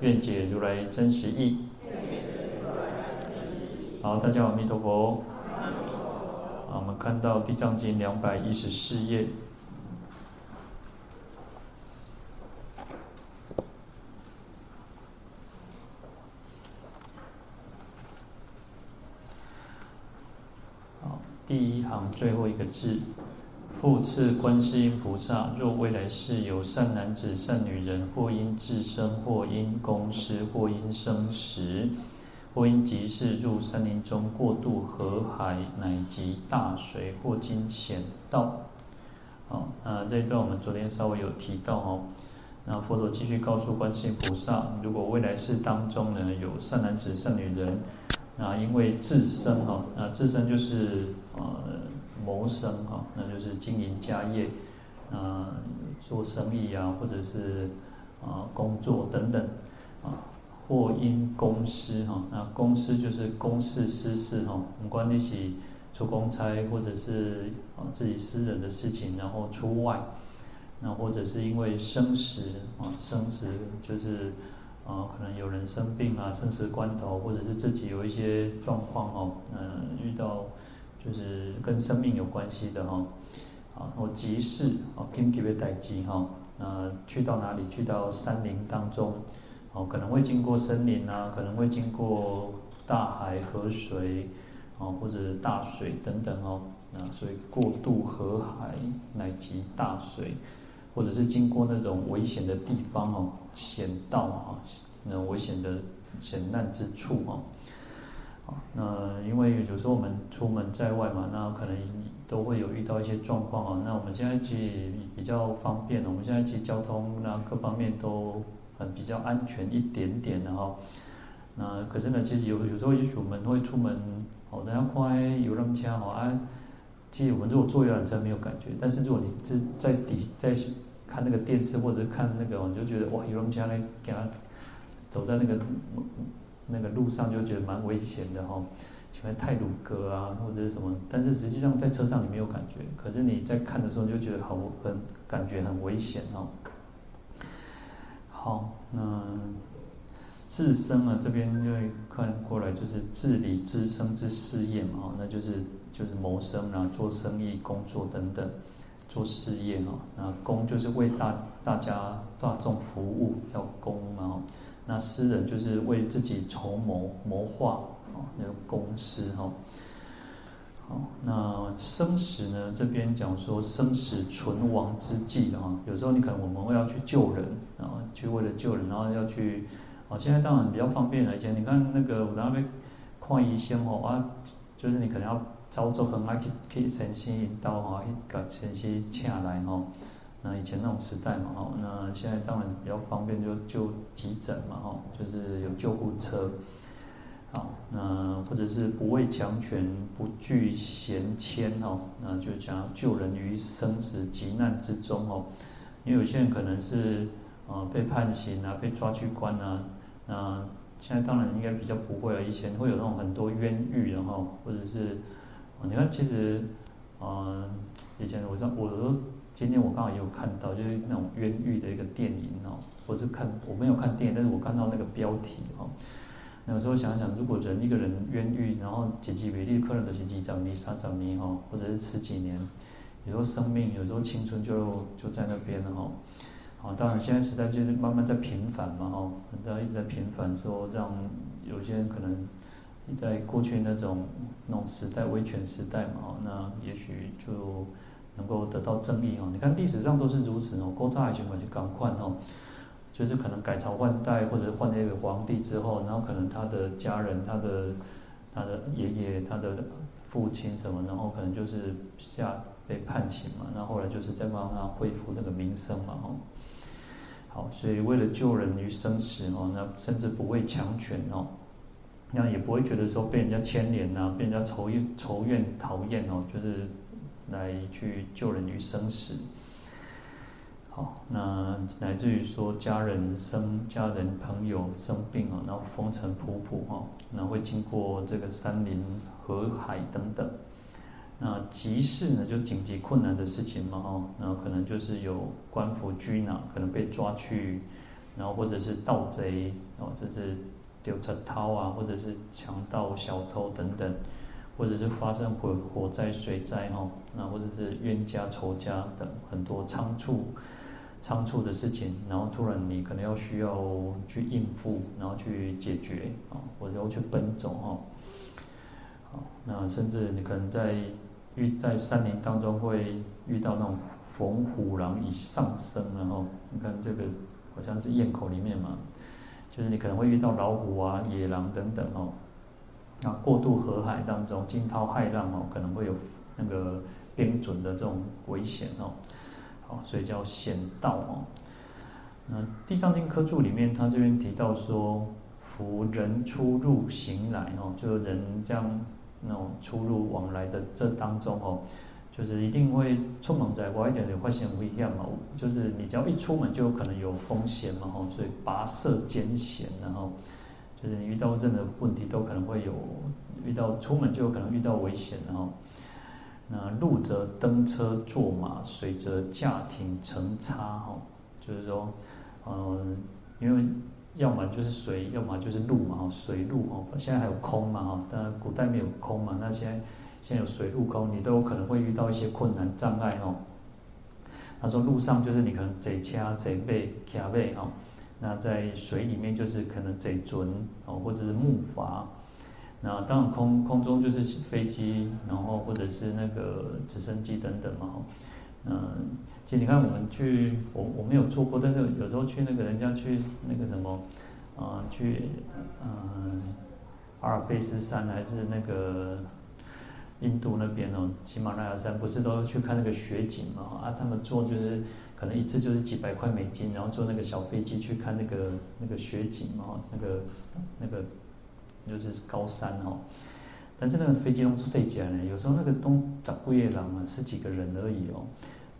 愿解如来真实义。好，大家阿弥陀佛。好，我们看到《地藏经》两百一十四页。好，第一行最后一个字。复次，观世音菩萨，若未来世有善男子、善女人，或因自生，或因公施，或因生食，或因急事入森林中过渡河海，乃及大水，或经险道。好，那这一段我们昨天稍微有提到哦。那佛陀继续告诉观世音菩萨，如果未来世当中呢有善男子、善女人，那因为自生哈，那自生就是呃。谋生哈，那就是经营家业，啊，做生意啊，或者是啊工作等等，啊，或因公施哈，那公司就是公事私事哈，不管你是出公差，或者是啊自己私人的事情，然后出外，那或者是因为生时啊，生时就是啊，可能有人生病啊，生死关头，或者是自己有一些状况哦，嗯，遇到。就是跟生命有关系的哈，啊，或急事啊，紧急的代志哈，那去到哪里？去到山林当中，哦，可能会经过森林啊，可能会经过大海、河水，啊，或者大水等等哦，那，所以过渡河海乃及大水，或者是经过那种危险的地方哦，险道啊，那危险的险难之处哦。那因为有时候我们出门在外嘛，那可能都会有遇到一些状况啊。那我们现在其实比较方便，我们现在其实交通那各方面都很比较安全一点点的哈。那可是呢，其实有有时候也许我们会出门哦，大家快游览车哦啊，其实我们如果坐游览车没有感觉，但是如果你是在底在看那个电视或者看那个，你就觉得哇，游览车呢给他走在那个。那个路上就觉得蛮危险的哈，前面太鲁阁啊或者是什么，但是实际上在车上你没有感觉，可是你在看的时候就觉得好很感觉很危险哦。好，那自生啊这边就会看过来就是自理自生之事业嘛，那就是就是谋生啊，做生意、工作等等，做事业啊，那公就是为大大家大众服务要公嘛。那私人就是为自己筹谋谋划啊，那个公司哈。好，那生死呢？这边讲说生死存亡之际啊，有时候你可能我们会要去救人啊，去为了救人，然后要去啊。现在当然比较方便了，以前你看那个我在那边看医生哦啊，就是你可能要操作很难去去先去引导啊，去把先去请来哈。那以前那种时代嘛，哈，那现在当然比较方便，就就急诊嘛，哈，就是有救护车，好，那或者是不畏强权，不惧贤迁，哦，那就讲救人于生死急难之中，哦，因为有些人可能是啊被判刑啊，被抓去关啊，那现在当然应该比较不会了，以前会有那种很多冤狱然后，或者是，你看其实，嗯，以前我我都。今天我刚好也有看到，就是那种冤狱的一个电影哦，或是看我没有看电影，但是我看到那个标题哦。那有时候想想，如果人一个人冤狱，然后几几为例，可能都是几十年、三十年哦，或者是十几年，有时候生命，有时候青春就就在那边了哈。好，当然现在时代就是慢慢在平反嘛哈，大家一直在平反，说让有些人可能在过去那种那种时代威权时代嘛，那也许就。能够得到正义哦，你看历史上都是如此哦。古早以前嘛就赶快哦，就是可能改朝换代或者换了一个皇帝之后，然后可能他的家人、他的他的爷爷、他的父亲什么，然后可能就是下被判刑嘛，然后后来就是再帮他恢复那个名声嘛哦。好，所以为了救人于生死哦，那甚至不畏强权哦，那也不会觉得说被人家牵连呐，被人家仇怨、仇怨、讨厌哦，就是来去救人于生死。好，那乃至于说家人生、家人朋友生病哦，然后风尘仆仆哈，然后会经过这个山林、河海等等。那急事呢，就紧急困难的事情嘛，哦，那可能就是有官府拘拿，可能被抓去，然后或者是盗贼，哦，就是丢车掏啊，或者是强盗、小偷等等，或者是发生火火灾、水灾，哈，那或者是冤家、仇家等很多仓促、仓促的事情，然后突然你可能要需要去应付，然后去解决，啊，或者要去奔走，哈，好，那甚至你可能在。遇在山林当中会遇到那种逢虎狼以上生，然后你看这个好像是咽口里面嘛，就是你可能会遇到老虎啊、野狼等等哦。那过渡河海当中惊涛骇浪哦，可能会有那个边准的这种危险哦。好，所以叫险道哦。那《地藏经》科注里面，他这边提到说，夫人出入行来哦，就是人这样。那种出入往来的这当中哦，就是一定会出门在外一点点发现不一样嘛，就是你只要一出门就有可能有风险嘛吼，所以跋涉艰险，然后就是你遇到任何问题都可能会有遇到出门就有可能遇到危险，然后那路则登车坐马，水则驾艇乘叉哈，就是说，嗯，因为。要么就是水，要么就是路嘛，水路哦，现在还有空嘛哈，当然古代没有空嘛，那现在现在有水陆空，你都有可能会遇到一些困难障碍哦。他说路上就是你可能坐车、坐马、骑马哦，那在水里面就是可能贼船哦，或者是木筏。那当然空空中就是飞机，然后或者是那个直升机等等嘛，嗯。其实你看，我们去，我我没有做过，但是有时候去那个人家去那个什么，啊、去，嗯、阿尔卑斯山还是那个印度那边哦，喜马拉雅山，不是都去看那个雪景嘛？啊，他们坐就是可能一次就是几百块美金，然后坐那个小飞机去看那个那个雪景嘛，那个那个就是高山哦。但是那个飞机都是谁家呢？有时候那个东长贵夜郎啊，十几个人而已哦。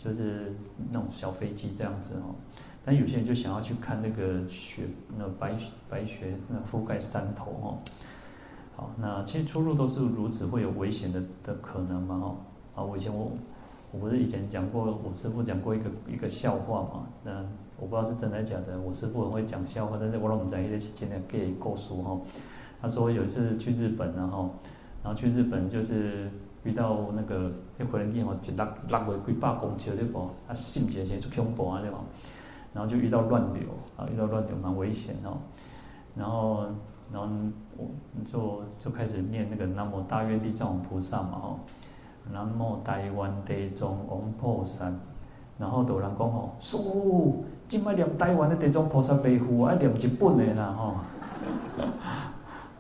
就是那种小飞机这样子哦，但有些人就想要去看那个雪，那白白雪那覆盖山头哦。好，那其实出入都是如此，会有危险的的可能嘛哦。啊，我以前我我不是以前讲过，我师父讲过一个一个笑话嘛。那我不知道是真的假的，我师父很会讲笑话，但是我老们讲一个是真的给故事哈。他说有一次去日本然后，然后去日本就是。遇到那个那回人机吼，一落落过几百公尺对不？啊，心直直就恐怖啊对吧？然后就遇到乱流啊，遇到乱流蛮危险哦。然后，然后我就就开始念那个南无大愿地藏王菩萨嘛吼，南无台湾地藏王菩萨。然后有人讲吼，师父，今麦念台湾的地藏菩萨背负，爱念日本的啦吼。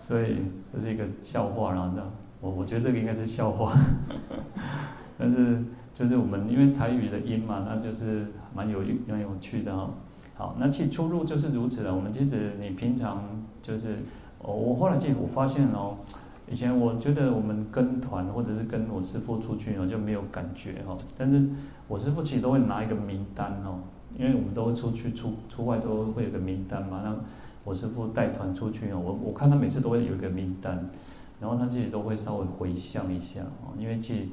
所以这是一个笑话啦，这。我我觉得这个应该是笑话，但是就是我们因为台语的音嘛，那就是蛮有蛮有趣的哈。好，那其实出入就是如此了。我们其实你平常就是，哦，我后来其实我发现哦，以前我觉得我们跟团或者是跟我师父出去哦就没有感觉哈，但是我师父其实都会拿一个名单哦，因为我们都会出去出出外都会有个名单嘛。那我师父带团出去哦，我我看他每次都会有一个名单。然后他自己都会稍微回想一下哦，因为其实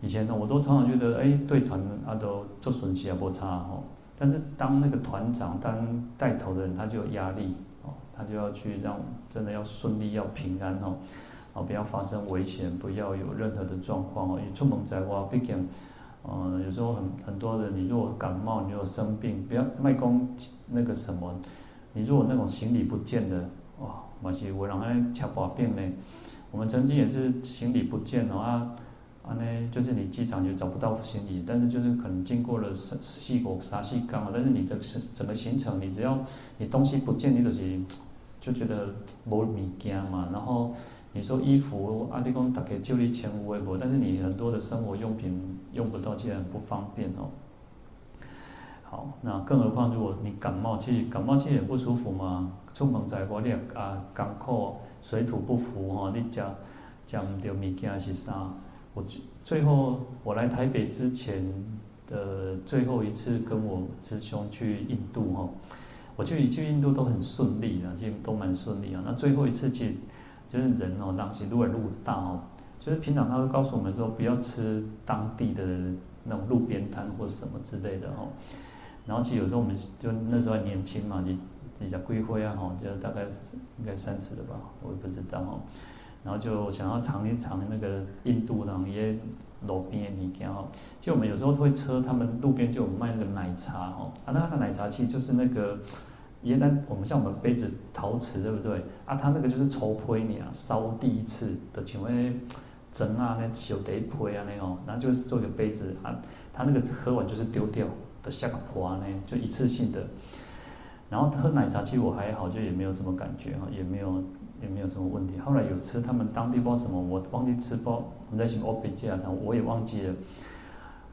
以前呢，我都常常觉得，哎，对团啊都做顺序也不差哦。但是当那个团长当带头的人，他就有压力哦，他就要去让真的要顺利，要平安哦，哦，不要发生危险，不要有任何的状况哦。你出门在外，毕竟，嗯，有时候很很多人，你如果感冒，你如果生病，不要卖功那个什么，你如果那种行李不见的，哇，嘛是有人爱吃把病呢。我们曾经也是行李不见了啊，啊呢，就是你机场就找不到行李，但是就是可能经过了四国沙西港，但是你这是整个行程，你只要你东西不见，你就是就觉得没物件嘛。然后你说衣服，阿弟公大概就一千五百，但是你很多的生活用品用不到，其实很不方便哦。好，那更何况如果你感冒，其实感冒其实也不舒服嘛。出门在外，你啊，艰苦水土不服哈，你食食唔到物件是啥？我最最后我来台北之前的最后一次跟我师兄去印度哈，我去去印度都很顺利的，其实都蛮顺利啊。那最后一次去，就是人哦，当时路也路大哦，就是平常他会告诉我们说不要吃当地的那种路边摊或什么之类的哦。然后其实有时候我们就那时候还年轻嘛，你你想归灰啊哈，就大概应该三十了吧，我也不知道哦。然后就想要尝一尝那个印度的那些路边的物件哈。就我们有时候会车，他们路边就有卖那个奶茶哈，啊那个奶茶其实就是那个，原来我们像我们杯子陶瓷对不对？啊，它那个就是抽胚你啊，烧第一次的，请问整啊那小碟胚啊那种，然后就是做一个杯子啊，它那个喝完就是丢掉的。下个坡呢，就一次性的，然后喝奶茶其实我还好，就也没有什么感觉哈，也没有也没有什么问题。后来有吃他们当地包什么，我忘记吃包，我在想欧比加上我也忘记了。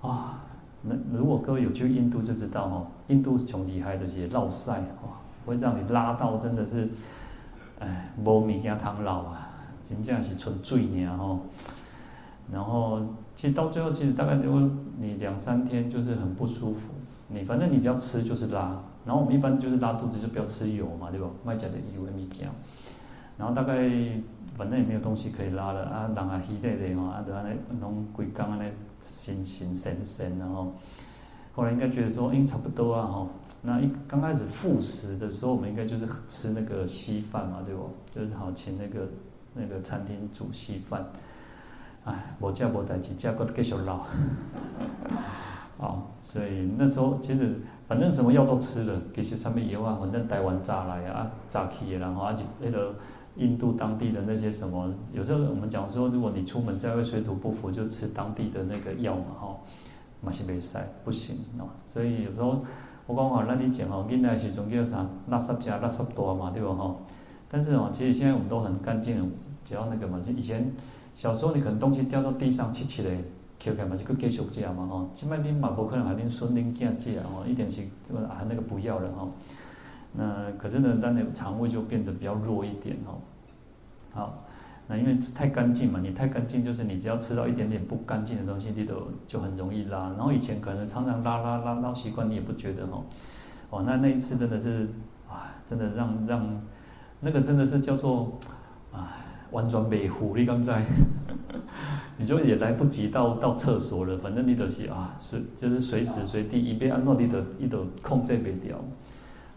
啊，那如果各位有去印度就知道哈，印度是穷厉害的，些落赛哇，会让你拉到真的是，哎，无物件通落啊，真正是纯水尔吼。然后其实到最后，其实大概就你两三天就是很不舒服。你反正你只要吃就是拉，然后我们一般就是拉肚子就不要吃油嘛，对吧？卖假的油会米胶，然后大概反正也没有东西可以拉了啊，人啊稀累的吼，啊就安尼弄规工安尼神神神神，然后后来应该觉得说，哎差不多啊吼，那一刚开始复食的时候，我们应该就是吃那个稀饭嘛，对不？就是好请那个那个餐厅煮稀饭，哎，无食无代志，食个给小老。啊，所以那时候其实反正什么药都吃了，其实上面也有啊，反正台湾炸来啊，炸起，然后而且那个印度当地的那些什么，有时候我们讲说，如果你出门在外水土不服，就吃当地的那个药嘛，哈，马西贝塞不行啊。所以有时候我讲吼，那你讲哦，现在是种叫啥，垃圾加垃圾多嘛，对吧哈？但是哦，其实现在我们都很干净，只要那个嘛，就以前小时候你可能东西掉到地上，起起来。捡起来嘛，就继续食嘛吼。即摆恁嘛无可能还恁孙恁囝食吼，一点是这个啊那个不要了吼。那可是呢，咱的肠胃就变得比较弱一点吼。好，那因为太干净嘛，你太干净就是你只要吃到一点点不干净的东西，你都就很容易拉。然后以前可能常常拉拉拉拉习惯，你也不觉得哦。哦，那那一次真的是啊，真的让让那个真的是叫做啊。完全没护，你刚才，你就也来不及到到厕所了。反正你都是啊，随就是随时随地一边按诺你都你都控制不掉，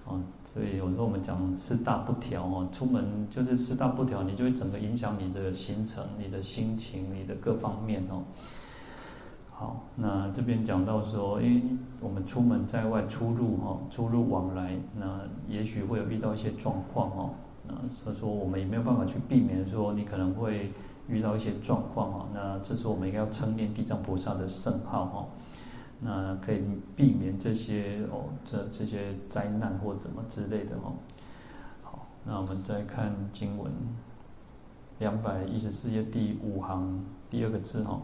啊，所以有时候我们讲四大不调哦，出门就是四大不调，你就会整个影响你的行程、你的心情、你的各方面哦。好，那这边讲到说，因为我们出门在外出入哈，出入往来，那也许会有遇到一些状况哦。那，所以说我们也没有办法去避免说你可能会遇到一些状况哈。那这时候我们应该要称念地藏菩萨的圣号哈，那可以避免这些哦这这些灾难或怎么之类的哦。好，那我们再看经文，两百一十四页第五行第二个字哈。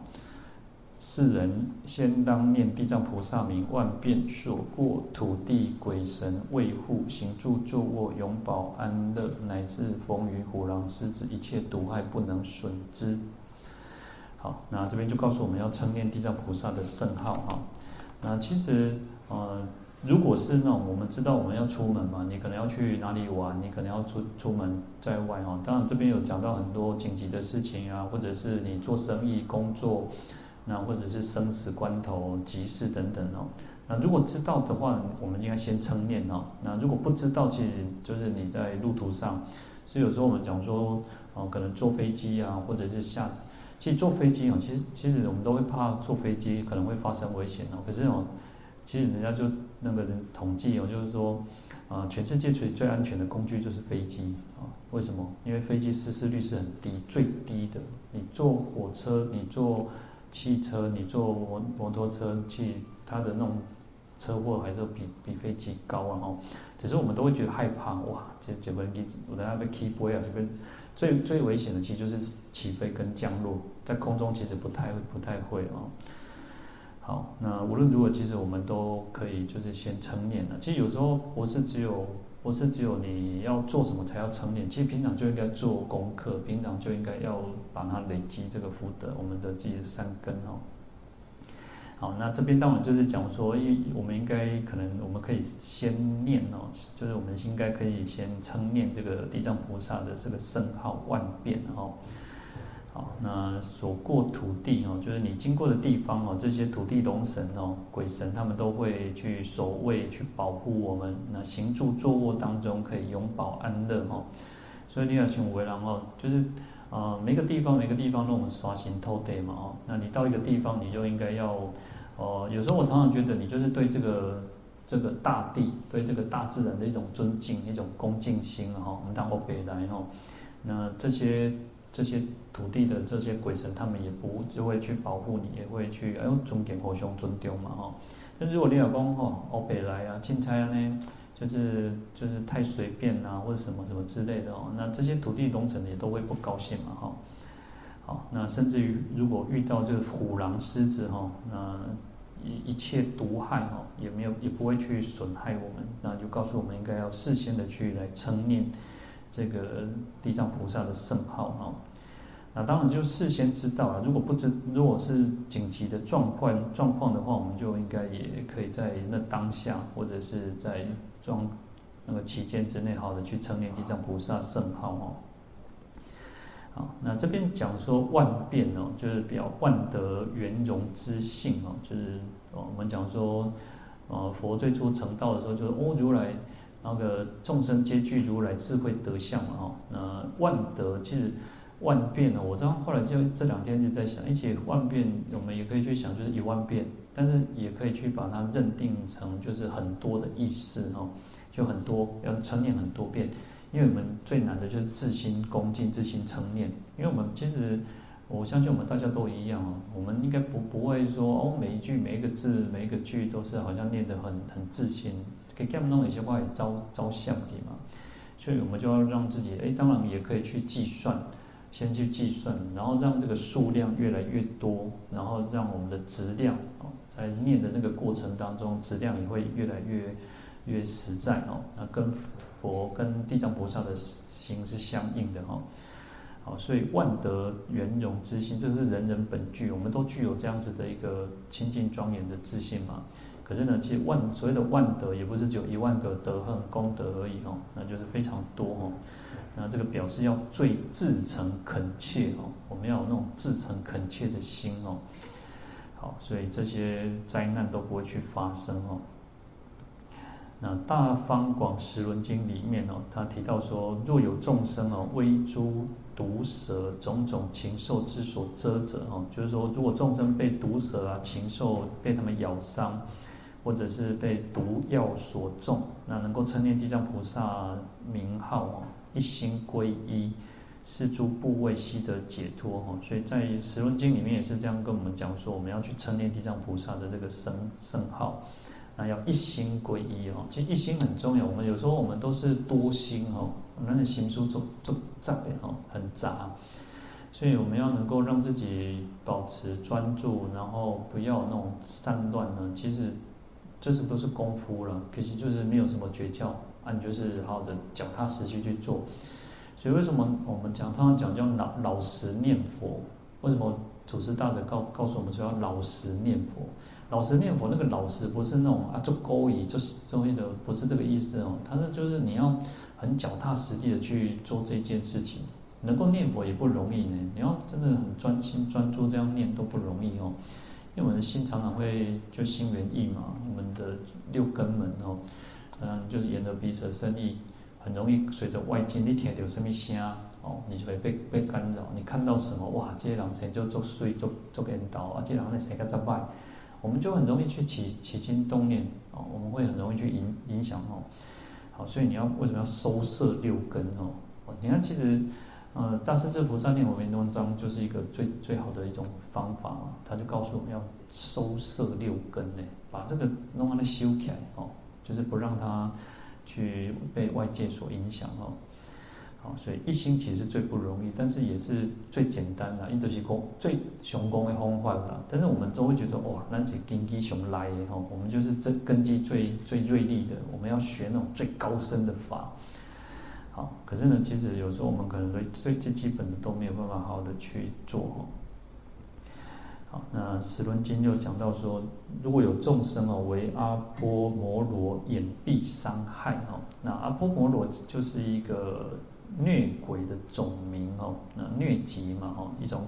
世人先当念地藏菩萨名，万变所过土地鬼神卫护行住坐卧永保安乐，乃至风雨虎狼狮子一切毒害不能损之。好，那这边就告诉我们要称念地藏菩萨的圣号哈。那其实呃，如果是那种我们知道我们要出门嘛，你可能要去哪里玩，你可能要出出门在外哈。当然这边有讲到很多紧急的事情啊，或者是你做生意工作。那或者是生死关头、急事等等哦。那如果知道的话，我们应该先称念哦。那如果不知道，其实就是你在路途上。所以有时候我们讲说，哦，可能坐飞机啊，或者是下，其实坐飞机哦，其实其实我们都会怕坐飞机可能会发生危险哦。可是哦，其实人家就那个人统计哦，就是说，啊，全世界最最安全的工具就是飞机啊。为什么？因为飞机失事率是很低，最低的。你坐火车，你坐。汽车，你坐摩摩托车去，它的那种车祸还是比比飞机高啊！哦，只是我们都会觉得害怕哇！这这飞机我等下被起飞啊！这边最最危险的其实就是起飞跟降落，在空中其实不太不太会哦。好，那无论如何，其实我们都可以就是先称念了。其实有时候不是只有不是只有你要做什么才要称念，其实平常就应该做功课，平常就应该要把它累积这个福德，我们的自己的善根哦。好，那这边当然就是讲说，一我们应该可能我们可以先念哦，就是我们应该可以先称念这个地藏菩萨的这个圣号万遍哦。好，那所过土地哦，就是你经过的地方哦，这些土地龙神哦、鬼神他们都会去守卫、去保护我们。那行住坐卧当中可以永保安乐哦。所以你要请为然哦，就是。啊、呃，每个地方每个地方都我们刷新偷地嘛哦，那你到一个地方，你就应该要，哦、有时候我常常觉得你就是对这个这个大地，对这个大自然的一种尊敬，一种恭敬心哈。我们当过北来哈，那这些这些土地的这些鬼神，他们也不就会去保护你，也会去哎呦尊敬互相尊丢嘛哈。但如果你老公哈，哦北来啊，进差啊呢。就是就是太随便啊，或者什么什么之类的哦，那这些土地龙神也都会不高兴嘛哈。好，那甚至于如果遇到这个虎狼狮子哈，那一一切毒害哈，也没有也不会去损害我们，那就告诉我们应该要事先的去来称念这个地藏菩萨的圣号哈。那当然就事先知道了，如果不知如果是紧急的状况状况的话，我们就应该也可以在那当下或者是在。装那个期间之内，好的去称念地藏菩萨圣号哦。好，那这边讲说万变哦，就是表万德圆融之性哦，就是我们讲说，呃，佛最初成道的时候，就是哦，如来那个众生皆具如来智慧德相嘛哈。那万德其实万变呢，我这样后来就这两天就在想，而且万变我们也可以去想，就是一万变。但是也可以去把它认定成就是很多的意思哦，就很多要成念很多遍，因为我们最难的就是自心恭敬、自心成念。因为我们其实我相信我们大家都一样哦，我们应该不不会说哦，每一句每一个字每一个句都是好像念得很很自心，给他们弄一些话也招招相的嘛，所以我们就要让自己哎，当然也可以去计算。先去计算，然后让这个数量越来越多，然后让我们的质量哦，在念的那个过程当中，质量也会越来越越实在哦。那跟佛跟地藏菩萨的心是相应的哈。好，所以万德圆融之心，这是人人本具，我们都具有这样子的一个清净庄严的自信嘛。可是呢，其实万所谓的万德，也不是只有一万个德和功德而已哦，那就是非常多哦。那这个表示要最至诚恳切哦，我们要有那种至诚恳切的心哦。好，所以这些灾难都不会去发生哦。那《大方广时轮经》里面哦，他提到说，若有众生哦，为诸毒蛇种种禽兽之所遮者哦，就是说，如果众生被毒蛇啊、禽兽被他们咬伤，或者是被毒药所中，那能够称念地藏菩萨名号哦。一心皈依，是诸部位悉得解脱哈。所以在《十论经》里面也是这样跟我们讲说，我们要去称念地藏菩萨的这个圣圣号，那要一心皈依哦。其实一心很重要，我们有时候我们都是多心哦，我们的心书做做杂哦，很杂，所以我们要能够让自己保持专注，然后不要那种散乱呢。其实这是都是功夫了，可惜就是没有什么诀窍。啊，你就是好好的脚踏实地去做。所以为什么我们讲常常讲叫老老实念佛？为什么祖师大德告告诉我们说要老实念佛？老实念佛那个老实不是那种啊做勾引，就是中意的，不是这个意思哦。他说就是你要很脚踏实地的去做这件事情。能够念佛也不容易呢。你要真的很专心专注这样念都不容易哦。因为我们的心常常会就心猿意马，我们的六根门哦。嗯，就是眼耳鼻舌生意，很容易随着外境，你听到什么声哦，你就会被被干扰。你看到什么哇，这些人生就作祟，作作颠倒啊，这些人那生个怎败，我们就很容易去起起心动念哦，我们会很容易去影影响哦。好，所以你要为什么要收摄六根哦？你看，其实呃，大势至菩萨念佛圆通章就是一个最最好的一种方法，他就告诉我们要收摄六根呢，把这个弄完了修起来哦。就是不让它去被外界所影响哦。好，所以一心其实是最不容易，但是也是最简单的，因为都是功最雄功的方法啦。但是我们都会觉得哇，那是根基雄来的哈，我们就是这根基最最锐利的，我们要学那种最高深的法。好，可是呢，其实有时候我们可能最最基本的都没有办法好好的去做哦。好，那《十轮经》就讲到说，如果有众生哦，为阿波摩罗眼蔽伤害哦，那阿波摩罗就是一个。虐鬼的种名哦，那疟疾嘛哦，一种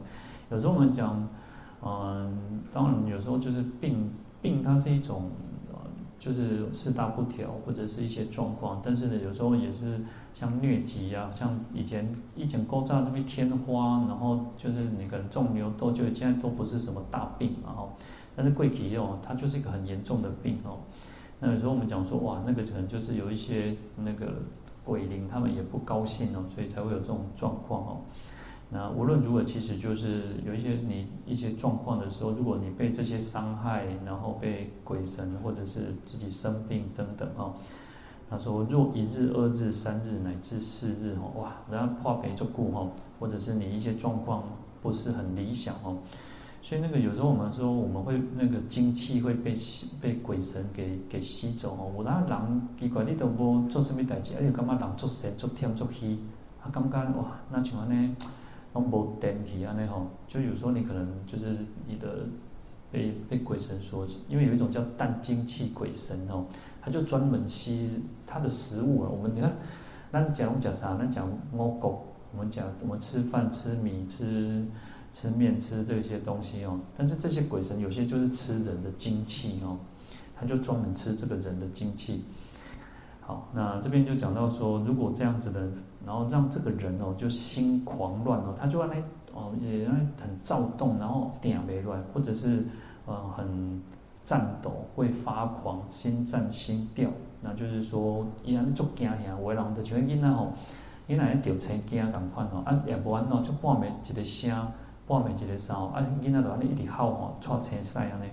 有时候我们讲，嗯，当然有时候就是病病，它是一种，就是四大不调或者是一些状况，但是呢，有时候也是像疟疾啊，像以前以前勾扎那边天花，然后就是那个种牛痘，就现在都不是什么大病嘛哦，但是疟疾哦，它就是一个很严重的病哦。那有时候我们讲说哇，那个可能就是有一些那个。鬼灵他们也不高兴哦，所以才会有这种状况哦。那无论如何，其实就是有一些你一些状况的时候，如果你被这些伤害，然后被鬼神或者是自己生病等等哦，他说若一日、二日、三日乃至四日哦，哇，然后破病就顾哦，或者是你一些状况不是很理想哦。所以那个有时候我们说我们会那个精气会被吸被鬼神给给吸走哦。我那人奇怪，你都不做什么代志，而且感觉人做神做天做气，他感觉哇，那像安尼拢无电气安尼吼。就有时候你可能就是你的被被鬼神所，因为有一种叫淡精气鬼神哦，他就专门吸他的食物啊。我们你看，咱讲讲啥？咱讲猫狗，我们讲我们吃饭吃米吃。吃面吃这些东西哦，但是这些鬼神有些就是吃人的精气哦，他就专门吃这个人的精气。好，那这边就讲到说，如果这样子的，然后让这个人哦就心狂乱哦，他就会来哦也很躁动，然后定没乱，或者是呃很颤抖，会发狂，心战心跳，那就是说伊安尼足惊吓，有的就像囡仔吼，囡仔一掉青惊同款哦，啊也无安怎，就半暝一个声。半暝一个声啊，囡仔就安尼一直吼吼，喘青屎安尼。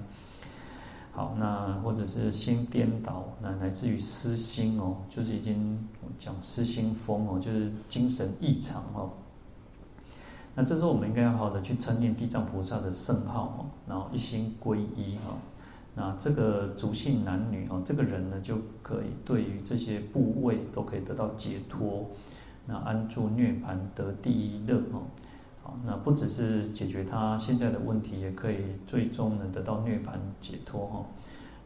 好，那或者是心颠倒，那来自于失心哦，就是已经讲失心疯哦，就是精神异常哦。那这时候我们应该要好好的去称念地藏菩萨的圣号哦，然后一心皈依哈。那这个族姓男女哦，这个人呢就可以对于这些部位都可以得到解脱，那安住涅槃得第一乐哦。好，那不只是解决他现在的问题，也可以最终能得到涅槃解脱哈。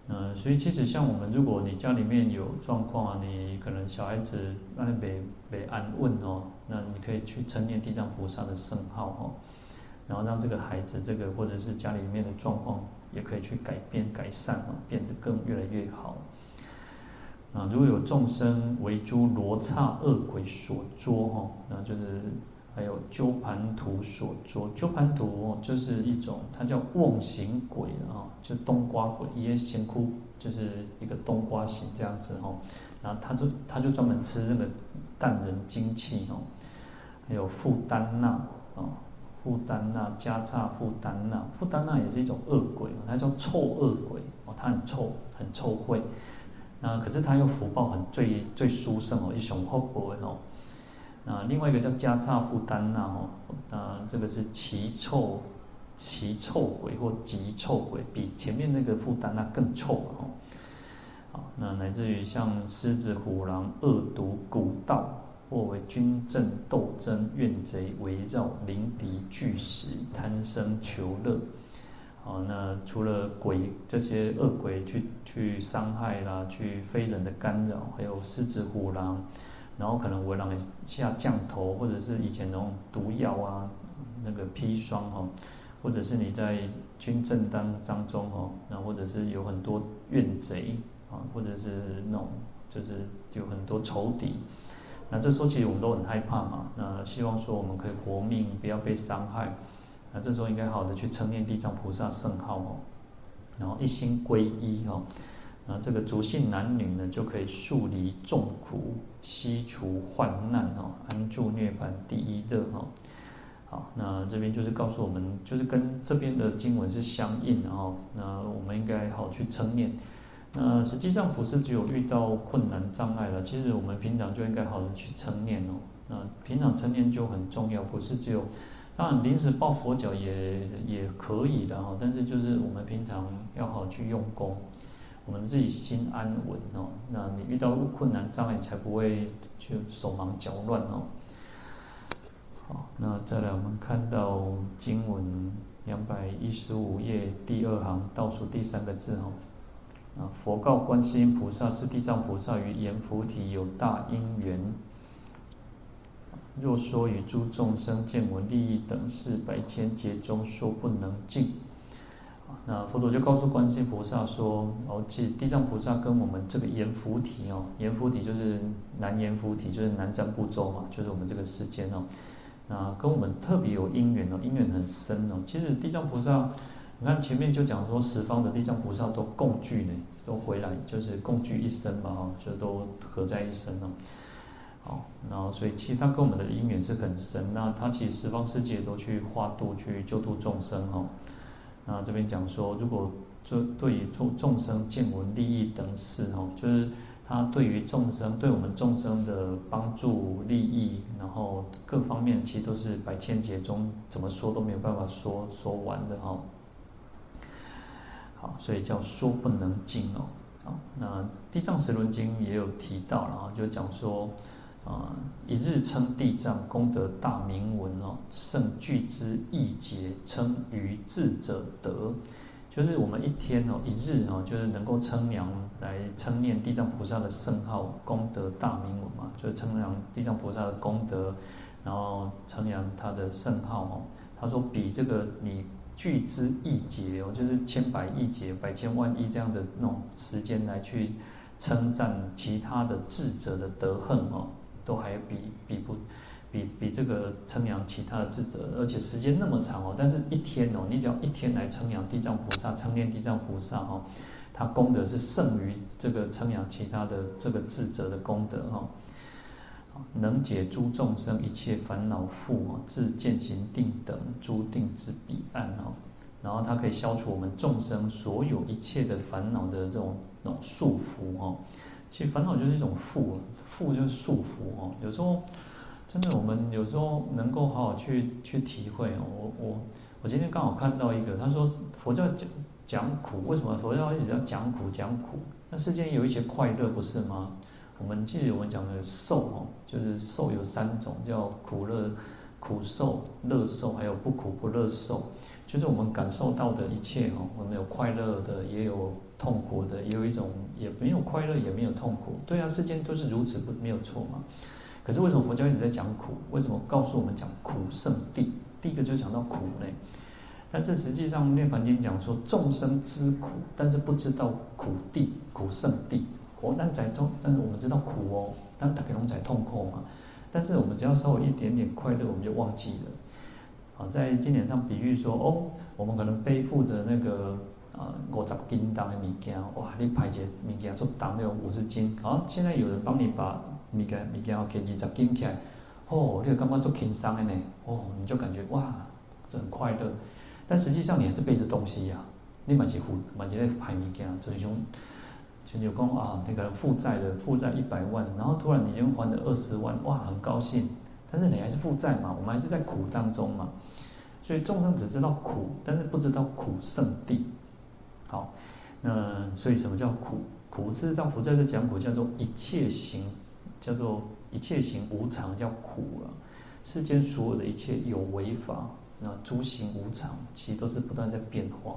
嗯，所以其实像我们，如果你家里面有状况啊，你可能小孩子那里被被安稳哦，那你可以去称念地藏菩萨的圣号哈，然后让这个孩子这个或者是家里面的状况也可以去改变改善啊，变得更越来越好。啊，如果有众生为诸罗刹恶鬼所捉哈，那就是。还有鸠盘荼所捉，鸠盘荼哦，就是一种，它叫瓮形鬼啊，就冬瓜鬼，也形窟就是一个冬瓜形这样子哦。然后他就他就专门吃那个淡人精气哦。还有傅丹那啊，傅丹那迦萨傅丹那，傅丹那也是一种恶鬼，它叫臭恶鬼哦，它很臭很臭秽。那可是它又福报很最最殊胜哦，一种福报哦。啊，另外一个叫迦萨傅丹那哦，啊，这个是奇臭奇臭鬼或极臭鬼，比前面那个傅丹那更臭哦。好，那乃至于像狮子、虎狼、恶毒、古道，或为军政斗争、怨贼围绕、临敌惧死、贪生求乐。好，那除了鬼这些恶鬼去去伤害啦，去非人的干扰，还有狮子、虎狼。然后可能会让你下降头，或者是以前那种毒药啊，那个砒霜哦，或者是你在军政当当中哦，那或者是有很多怨贼啊，或者是那种就是有很多仇敌，那这时候其实我们都很害怕嘛，那希望说我们可以活命，不要被伤害，那这时候应该好的去称念地藏菩萨圣号哦，然后一心皈依哦。那这个族姓男女呢，就可以速离众苦，悉除患难哦，安住涅槃第一乐哦。好，那这边就是告诉我们，就是跟这边的经文是相应的哦。那我们应该好去称念。那实际上不是只有遇到困难障碍了，其实我们平常就应该好的去称念哦。那平常称念就很重要，不是只有，当然临时抱佛脚也也可以的哈，但是就是我们平常要好去用功，我们自己心安稳哦，那你遇到困难障碍才不会就手忙脚乱哦。好，那再来我们看到经文两百一十五页第二行倒数第三个字哈。啊！佛告观世音菩萨：“是地藏菩萨于阎浮提有大因缘，若说与诸众生见闻利益等事，百千劫中说不能尽。”那佛陀就告诉观世音菩萨说：“哦，即地藏菩萨跟我们这个阎浮提哦，阎浮提就是南阎浮提，就是南瞻部洲嘛，就是我们这个世间哦，那跟我们特别有因缘哦，因缘很深哦。其实地藏菩萨。”你看前面就讲说，十方的地藏菩萨都共聚呢，都回来，就是共聚一生嘛，哈，就都合在一身了。好，然后所以其实他跟我们的因缘是很深。那他其实十方世界都去化度，去救度众生哈。那这边讲说，如果就对于众众生见闻利益等事哦，就是他对于众生，对我们众生的帮助利益，然后各方面其实都是百千劫中怎么说都没有办法说说完的哈。所以叫说不能尽哦。好，那《地藏十轮经》也有提到，然后就讲说，啊，一日称地藏，功德大名文哦，胜具之亿劫，称于智者得。就是我们一天哦，一日哦，就是能够称扬来称念地藏菩萨的圣号，功德大名文嘛，就是称扬地藏菩萨的功德，然后称扬他的圣号哦。他说比这个你。具之亿劫哦，就是千百亿劫、百千万亿这样的那种时间来去称赞其他的智者的德行哦，都还比比不比比这个称扬其他的智者，而且时间那么长哦。但是一天哦，你只要一天来称扬地藏菩萨、称念地藏菩萨哦，他功德是胜于这个称扬其他的这个智者的功德哈。能解诸众生一切烦恼缚哦，自见行定等诸定之彼岸哦，然后它可以消除我们众生所有一切的烦恼的这种那种束缚哦。其实烦恼就是一种缚，缚就是束缚哦。有时候真的，我们有时候能够好好去去体会哦。我我我今天刚好看到一个，他说佛教讲讲苦，为什么佛教一直要讲苦讲苦？那世间有一些快乐，不是吗？我们记得我们讲的受哦，就是受有三种，叫苦乐、苦受、乐受，还有不苦不乐受。就是我们感受到的一切哦，我们有快乐的，也有痛苦的，也有一种也没有快乐，也没有痛苦。对啊，世间都是如此，不没有错嘛。可是为什么佛教一直在讲苦？为什么告诉我们讲苦圣地？第一个就讲到苦呢。但是实际上《涅槃经》讲说众生知苦，但是不知道苦地、苦圣谛。苦难在痛，但是我们知道苦哦，但大家拢在痛苦嘛。但是我们只要稍微一点点快乐，我们就忘记了。啊，在经典上比喻说，哦，我们可能背负着那个啊五十斤重的物件，哇，你排解物件做重那种五十斤，好，现在有人帮你把物件物件给二十斤起来，哦，你就感觉做轻松的呢，哦，你就感觉哇，这很快乐。但实际上你还是背着东西呀、啊，你满是负，满是在排物件，就是说。就有讲啊，那个负债的负债一百万，然后突然你已经还了二十万，哇，很高兴。但是你还是负债嘛，我们还是在苦当中嘛。所以众生只知道苦，但是不知道苦圣地。好，那所以什么叫苦？苦事实上佛在这讲苦叫做一切行，叫做一切行无常，叫苦啊。世间所有的一切有为法，那诸行无常，其实都是不断在变化。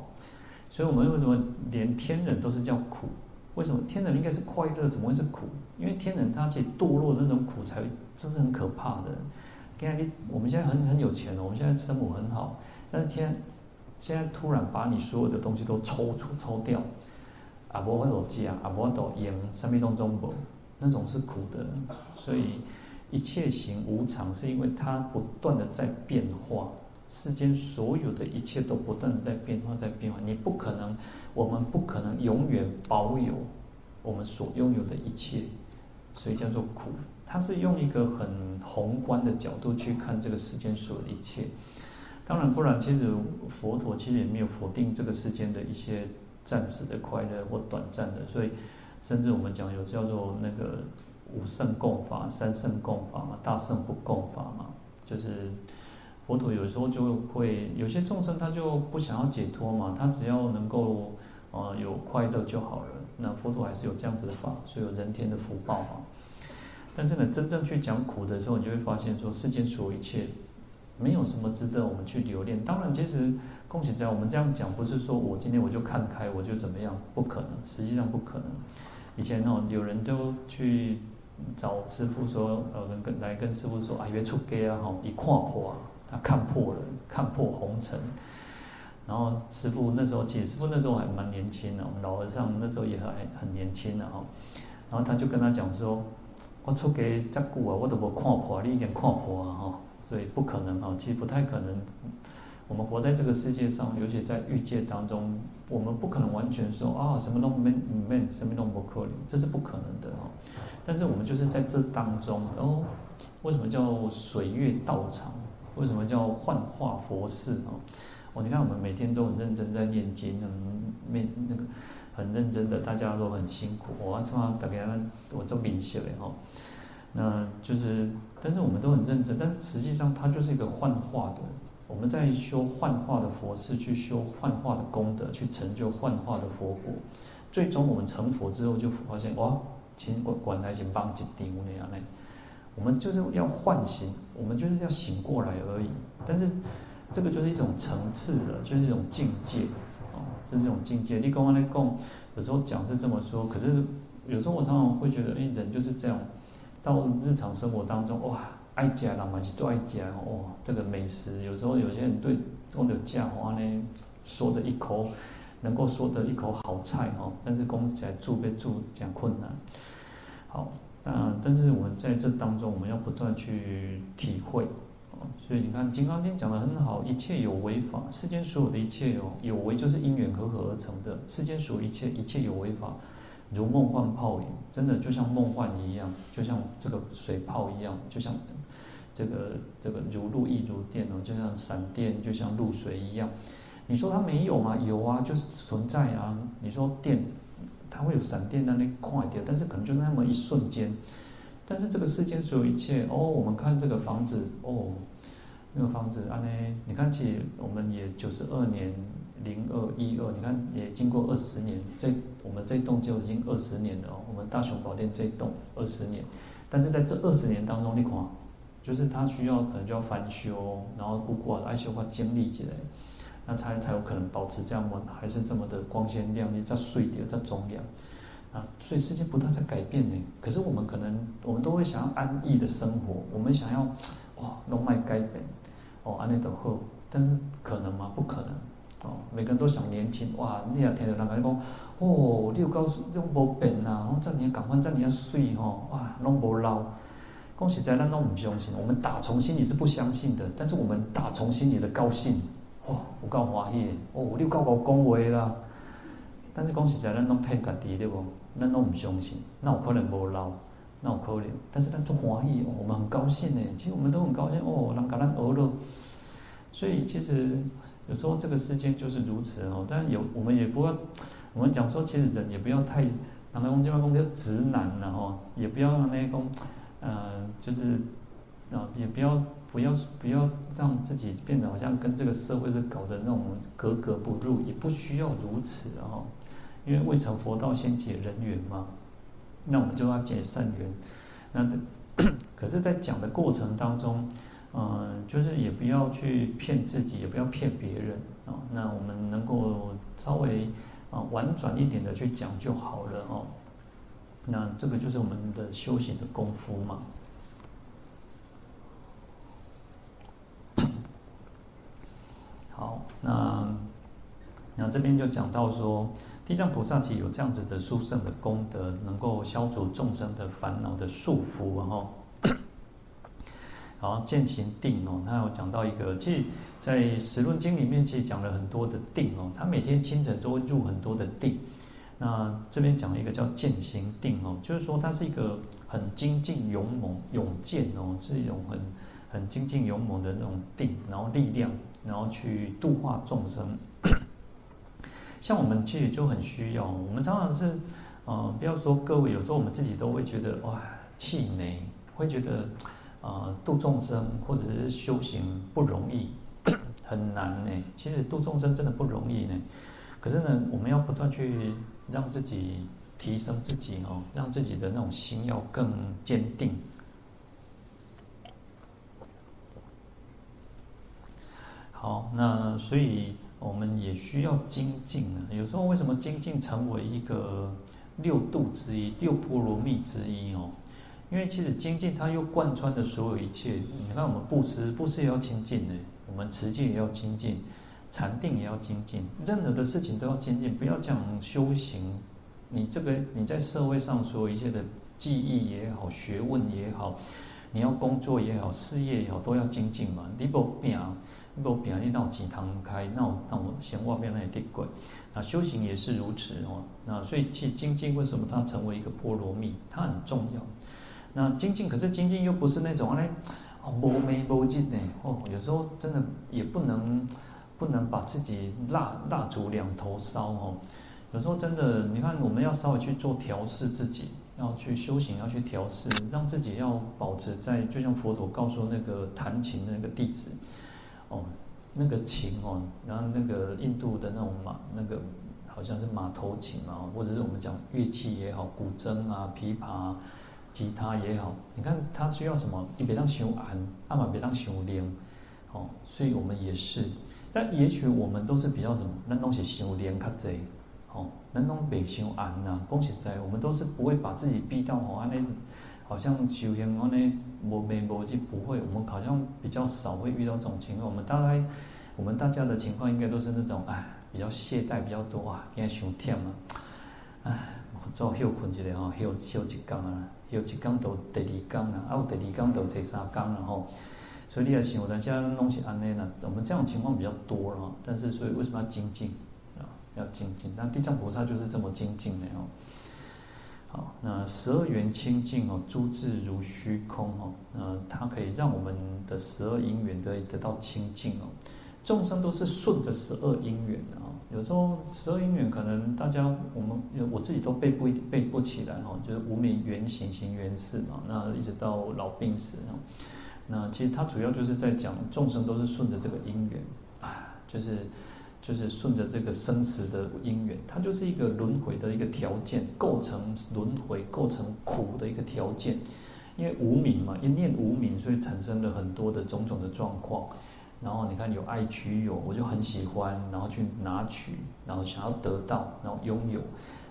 所以我们为什么连天人都是叫苦？为什么天人应该是快乐？怎么会是苦？因为天人他其堕落的那种苦才真是很可怕的。现在你我们现在很很有钱了，我们现在生活很好，但是天现在突然把你所有的东西都抽出抽掉，啊不会有机啊，啊不会有盐，生命当中不那种是苦的。所以一切行无常，是因为它不断的在变化。世间所有的一切都不断的在变化，在变化。你不可能，我们不可能永远保有我们所拥有的一切，所以叫做苦。他是用一个很宏观的角度去看这个世间所有的一切。当然，不然，其实佛陀其实也没有否定这个世间的一些暂时的快乐或短暂的。所以，甚至我们讲有叫做那个五圣共法、三圣共法嘛，大圣不共法嘛，就是佛陀有时候就会有些众生他就不想要解脱嘛，他只要能够呃有快乐就好了。那佛陀还是有这样子的法，所以有人天的福报嘛。但是呢，真正去讲苦的时候，你就会发现说，世间所有一切，没有什么值得我们去留恋。当然，其实恭喜在我们这样讲，不是说我今天我就看开，我就怎么样，不可能，实际上不可能。以前哦，有人都去找师父说，呃，跟来跟师父说，啊，约出家啊，哈，一跨破啊，他看破了，看破红尘。然后师父那时候，其实师父那时候还蛮年轻的，我们老和尚那时候也还很年轻的哈。然后他就跟他讲说，我出家这久啊，我都没看破，你已经看破啊，哈，所以不可能啊，其实不太可能。我们活在这个世界上，尤其在欲界当中，我们不可能完全说啊，什么都没没，什么都不可能，这是不可能的哈。但是我们就是在这当中，哦，为什么叫水月道场？为什么叫幻化佛事？哦，你看我们每天都很认真在念经，很没那个很认真的，大家都很辛苦。我通常大家我都明写的哈，那就是，但是我们都很认真，但是实际上它就是一个幻化的。我们在修幻化的佛事，去修幻化的功德，去成就幻化的佛果。最终我们成佛之后，就发现哇，请管管来请帮几顶那样嘞。我们就是要唤醒，我们就是要醒过来而已。但是这个就是一种层次的，就是一种境界，是这种境界。你跟我来讲，有时候讲是这么说，可是有时候我常常会觉得，哎，人就是这样，到日常生活当中，哇。爱食啦嘛是都爱食哦，这个美食有时候有些人对讲到食话呢，说的一口能够说得一口好菜哦，但是讲起来煮被煮讲困难。好，那但是我们在这当中，我们要不断去体会。所以你看《金刚经》讲的很好，一切有为法，世间所有的一切哦，有为就是因缘和合而成的，世间所有一切一切有为法。如梦幻泡影，真的就像梦幻一样，就像这个水泡一样，就像这个这个如露亦如电哦，就像闪电，就像露水一样。你说它没有吗？有啊，就是存在啊。你说电，它会有闪电的那快点，但是可能就那么一瞬间。但是这个世间所有一切哦，我们看这个房子哦，那个房子啊呢，你看其实我们也九十二年。零二一二，你看也经过二十年，这我们这栋就已经二十年了哦。我们大雄宝殿这栋二十年，但是在这二十年当中，你看，就是它需要可能就要翻修，然后不过爱修化经历起来，那才才有可能保持这样么还是这么的光鲜亮丽，在水底在中央啊。所以世界不断在改变呢。可是我们可能我们都会想要安逸的生活，我们想要哇龙脉改变哦安尼都好，但是可能吗？不可能。哦，每个人都想年轻哇！你也听到人家讲，哦，你有告诉拢无变呐，哦，这年赶快这年水吼，哇，拢无老。讲实在，咱拢唔相信，我们打从心里是不相信的。但是我们打从心里的高兴，哇，有够欢喜哦，你有够够讲话啦。但是讲实在，咱拢骗家己对不？咱拢唔相信，那有可能无老，那有可能。但是咱足欢喜，我们很高兴呢。其实我们都很高兴哦，人甲咱学了。所以其实。有时候这个世间就是如此哦，但有我们也不要，我们讲说其实人也不要太，那么我们这边讲叫直男了哈，也不要让那种，呃，就是，啊，也不要不要不要让自己变得好像跟这个社会是搞得那种格格不入，也不需要如此哈，因为未成佛道先解人缘嘛，那我们就要解善缘，那 可是，在讲的过程当中。嗯，就是也不要去骗自己，也不要骗别人啊。那我们能够稍微啊婉转一点的去讲就好了哦。那这个就是我们的修行的功夫嘛。好，那那这边就讲到说，地藏菩萨其实有这样子的殊胜的功德，能够消除众生的烦恼的束缚，然后。然后渐行定哦，他有讲到一个，其实，在《十论经》里面其实讲了很多的定哦，他每天清晨都会入很多的定。那这边讲了一个叫渐行定哦，就是说它是一个很精进勇猛勇健哦，是一种很很精进勇猛的那种定，然后力量，然后去度化众生。像我们其实就很需要，我们常常是，呃，不要说各位，有时候我们自己都会觉得哇。气馁，会觉得啊、度众生或者是修行不容易，很难呢。其实度众生真的不容易呢。可是呢，我们要不断去让自己提升自己哦，让自己的那种心要更坚定。好，那所以我们也需要精进啊。有时候为什么精进成为一个六度之一、六波罗蜜之一哦？因为其实精进它又贯穿的所有一切。你看我们布施，布施也要精进的；我们持戒也要精进，禅定也要精进，任何的事情都要精进。不要讲修行，你这个你在社会上所有一切的技艺也好、学问也好，你要工作也好、事业也好，都要精进嘛。你不变，你不变，你闹几堂开，闹闹闲话变那也得贵。那修行也是如此哦。那所以其精进为什么它成为一个波罗蜜？它很重要。那精进，可是精进又不是那种哎，无眉无尽呢。哦，有时候真的也不能不能把自己蜡蜡烛两头烧哦。有时候真的，你看我们要稍微去做调试自己，要去修行，要去调试，让自己要保持在，就像佛陀告诉那个弹琴的那个弟子，哦，那个琴哦，然后那个印度的那种马，那个好像是马头琴啊，或者是我们讲乐器也好，古筝啊，琵琶。吉他也好，你看他需要什么？你别当修安，阿玛别当修练，哦，所以我们也是。但也许我们都是比较什么？那东西修练较济，哦，那东别修安呐。恭喜在，我们都是不会把自己逼到哦，安尼好像修行安尼无眉无际，不会。我们好像比较少会遇到这种情况。我们大概我们大家的情况应该都是那种哎，比较懈怠比较多啊，现在伤忝啊，哎，早休困一下吼，休休一工啊。有一工到第二工啊，啊有第二工到第三工然后，所以你要想，我现在东西安内呢，我们这种情况比较多了，但是所以为什么要精进啊？要精进，那地藏菩萨就是这么精进的哦。好，那十二缘清净哦，诸智如虚空哦，呃，它可以让我们的十二因缘得以得到清净哦。众生都是顺着十二因缘的，有时候十二因缘可能大家我们我自己都背不背不起来哈，就是无明缘行行缘识嘛，那一直到老病死啊，那其实它主要就是在讲众生都是顺着这个因缘啊，就是就是顺着这个生死的因缘，它就是一个轮回的一个条件，构成轮回构成苦的一个条件，因为无明嘛，一念无明，所以产生了很多的种种的状况。然后你看有爱取有，我就很喜欢，然后去拿取，然后想要得到，然后拥有，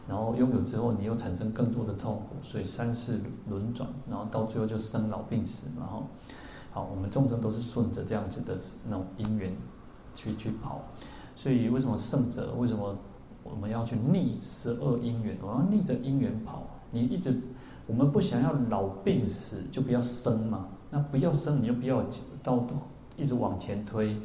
然后拥有之后你又产生更多的痛苦，所以三世轮转，然后到最后就生老病死，然后好，我们众生都是顺着这样子的那种因缘去去跑，所以为什么圣者为什么我们要去逆十二因缘？我要逆着因缘跑，你一直我们不想要老病死，就不要生嘛，那不要生你就不要到。一直往前推，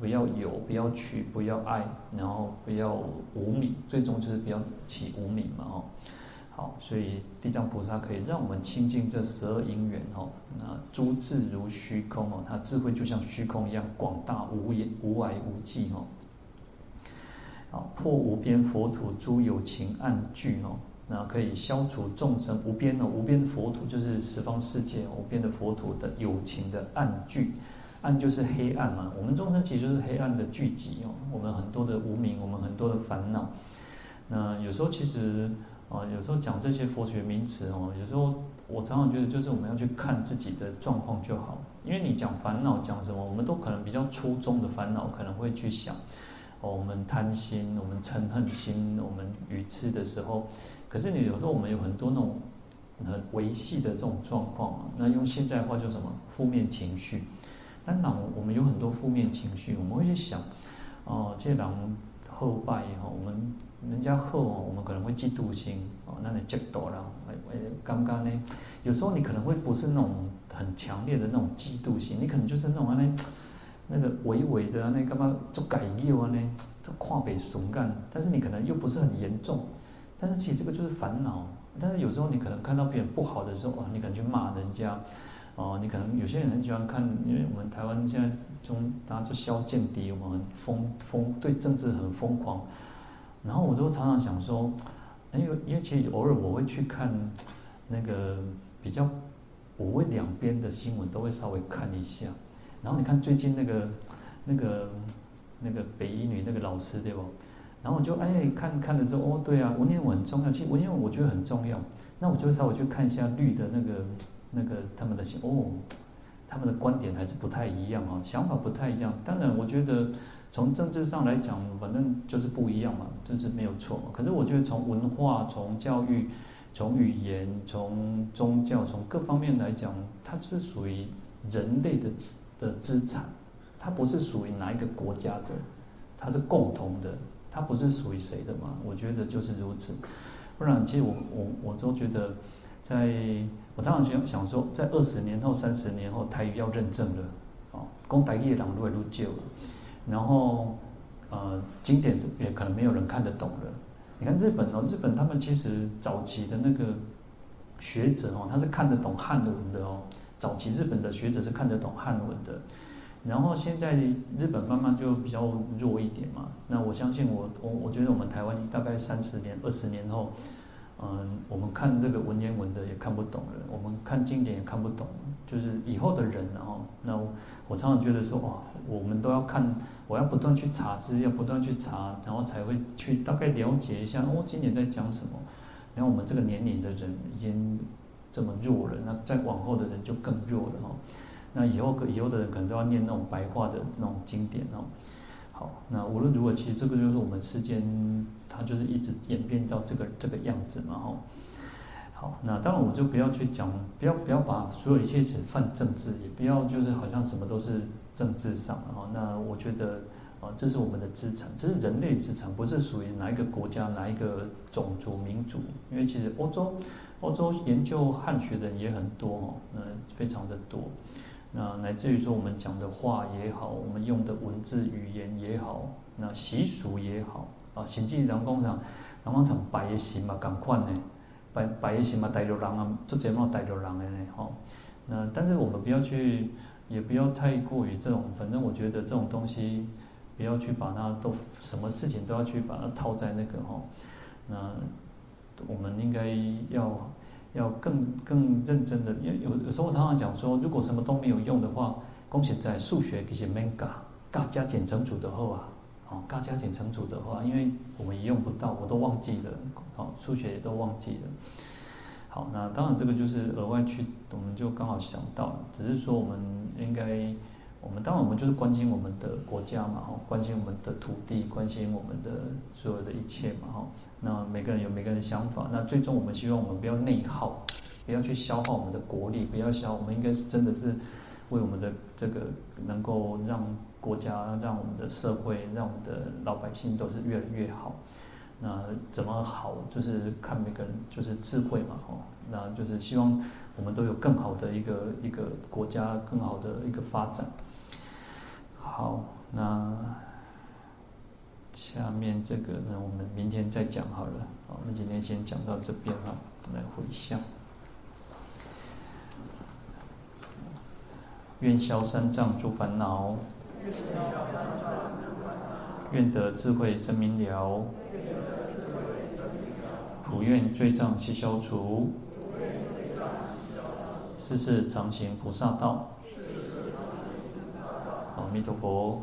不要有，不要取，不要爱，然后不要无明，最终就是不要起无明嘛，哦，好，所以地藏菩萨可以让我们亲近这十二因缘，哦，那诸智如虚空，哦，它智慧就像虚空一样广大无边无涯无际，哦，好，破无边佛土诸有情暗聚，哦，那可以消除众生无边哦，无边佛土就是十方世界无边的佛土的有情的暗聚。暗就是黑暗嘛，我们众生其实就是黑暗的聚集哦。我们很多的无明，我们很多的烦恼。那有时候其实啊，有时候讲这些佛学名词哦，有时候我常常觉得就是我们要去看自己的状况就好。因为你讲烦恼讲什么，我们都可能比较初中的烦恼，可能会去想哦，我们贪心，我们嗔恨心，我们愚痴的时候。可是你有时候我们有很多那种很维系的这种状况嘛，那用现在话叫什么？负面情绪。但那我们有很多负面情绪，我们会去想，哦，这人好败哈，我们人家后哦，我们可能会嫉妒心哦，那你嫉妒了，哎哎，刚刚呢，有时候你可能会不是那种很强烈的那种嫉妒心，你可能就是那种那那个微微的那干嘛做改业啊呢，做跨北怂干，但是你可能又不是很严重，但是其实这个就是烦恼，但是有时候你可能看到别人不好的时候啊，你可能去骂人家。哦，你可能有些人很喜欢看，因为我们台湾现在中大家就消见敌，我们疯疯对政治很疯狂。然后我都常常想说，因为因为其实偶尔我会去看那个比较我会两边的新闻都会稍微看一下。然后你看最近那个那个那个北医女那个老师对不？然后我就哎看看了之后哦对啊，文言文很重要，其实文言文我觉得很重要。那我就稍微去看一下绿的那个那个他们的想哦，他们的观点还是不太一样啊，想法不太一样。当然我觉得。从政治上来讲，反正就是不一样嘛，这是没有错嘛。可是我觉得从文化、从教育、从语言、从宗教、从各方面来讲，它是属于人类的的资产，它不是属于哪一个国家的，它是共同的，它不是属于谁的嘛。我觉得就是如此。不然，其实我我我都觉得，在我常常想想说，在二十年后、三十年后，台语要认证了，哦，讲台语的人越来越少了。然后，呃，经典也可能没有人看得懂了。你看日本哦，日本他们其实早期的那个学者哦，他是看得懂汉文的哦。早期日本的学者是看得懂汉文的。然后现在日本慢慢就比较弱一点嘛。那我相信我我我觉得我们台湾大概三十年、二十年后，嗯，我们看这个文言文的也看不懂了，我们看经典也看不懂，就是以后的人哦，那我常常觉得说哇，我们都要看。我要不断去查资料，不断去查，然后才会去大概了解一下哦，今年在讲什么。然后我们这个年龄的人已经这么弱了，那再往后的人就更弱了哦。那以后以后的人可能都要念那种白话的那种经典哦。好，那无论如何，其实这个就是我们世间，它就是一直演变到这个这个样子嘛哈。好，那当然我就不要去讲，不要不要把所有一切只泛政治，也不要就是好像什么都是。政治上啊，那我觉得啊，这是我们的资产，这是人类资产，不是属于哪一个国家、哪一个种族、民族。因为其实欧洲，欧洲研究汉学的人也很多哦，那非常的多。那乃至于说我们讲的话也好，我们用的文字语言也好，那习俗也好啊，甚至人工厂，人工厂摆的行嘛，赶快呢，摆摆的行嘛，带着人啊，做节目带着人的呢，那但是我们不要去。也不要太过于这种，反正我觉得这种东西，不要去把它都什么事情都要去把它套在那个哈，那我们应该要要更更认真的，因为有有时候我常常讲说，如果什么都没有用的话，恭喜在数学其实没嘎嘎加减乘除的后啊，哦嘎加减乘除的话，因为我们也用不到，我都忘记了，哦数学也都忘记了。好，那当然这个就是额外去，我们就刚好想到，只是说我们应该，我们当然我们就是关心我们的国家嘛，哈，关心我们的土地，关心我们的所有的一切嘛，哈。那每个人有每个人的想法，那最终我们希望我们不要内耗，不要去消耗我们的国力，不要消，我们应该是真的是为我们的这个能够让国家、让我们的社会、让我们的老百姓都是越来越好。那怎么好，就是看每个人，就是智慧嘛，吼，那就是希望我们都有更好的一个一个国家，更好的一个发展。好，那下面这个呢，我们明天再讲好了。好，我们今天先讲到这边哈，来回向。愿消三障诸烦恼，愿得智慧真明了。普愿罪障悉消除，世世常行菩萨道。阿弥陀佛。